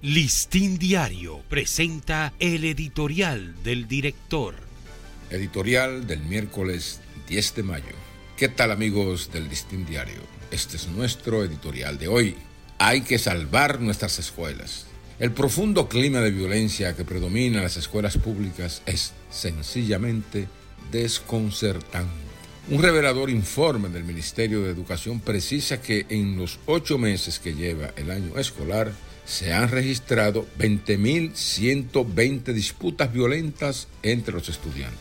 Listín Diario presenta el editorial del director. Editorial del miércoles 10 de mayo. ¿Qué tal amigos del Listín Diario? Este es nuestro editorial de hoy. Hay que salvar nuestras escuelas. El profundo clima de violencia que predomina en las escuelas públicas es sencillamente desconcertante. Un revelador informe del Ministerio de Educación precisa que en los ocho meses que lleva el año escolar, se han registrado 20.120 disputas violentas entre los estudiantes.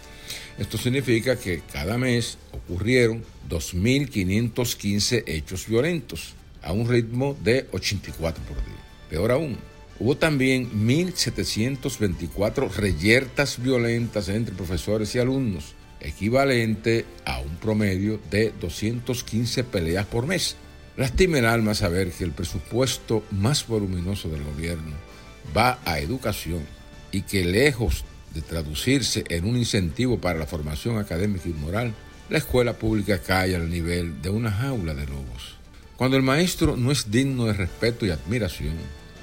Esto significa que cada mes ocurrieron 2.515 hechos violentos a un ritmo de 84 por día. Peor aún, hubo también 1.724 reyertas violentas entre profesores y alumnos, equivalente a un promedio de 215 peleas por mes. Lastima el alma saber que el presupuesto más voluminoso del gobierno va a educación y que lejos de traducirse en un incentivo para la formación académica y moral, la escuela pública cae al nivel de una jaula de lobos. Cuando el maestro no es digno de respeto y admiración,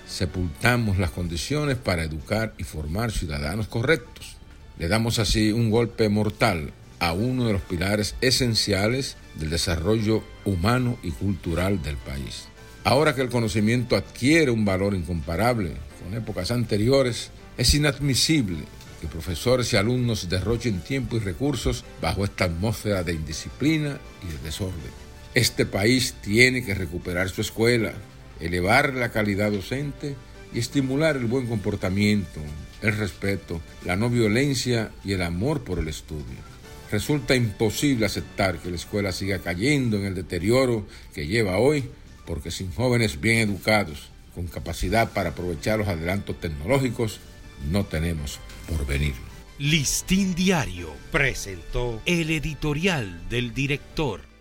sepultamos las condiciones para educar y formar ciudadanos correctos. Le damos así un golpe mortal a uno de los pilares esenciales del desarrollo humano y cultural del país. Ahora que el conocimiento adquiere un valor incomparable con épocas anteriores, es inadmisible que profesores y alumnos derrochen tiempo y recursos bajo esta atmósfera de indisciplina y de desorden. Este país tiene que recuperar su escuela, elevar la calidad docente y estimular el buen comportamiento, el respeto, la no violencia y el amor por el estudio. Resulta imposible aceptar que la escuela siga cayendo en el deterioro que lleva hoy, porque sin jóvenes bien educados, con capacidad para aprovechar los adelantos tecnológicos, no tenemos por venir. Listín Diario presentó el editorial del director.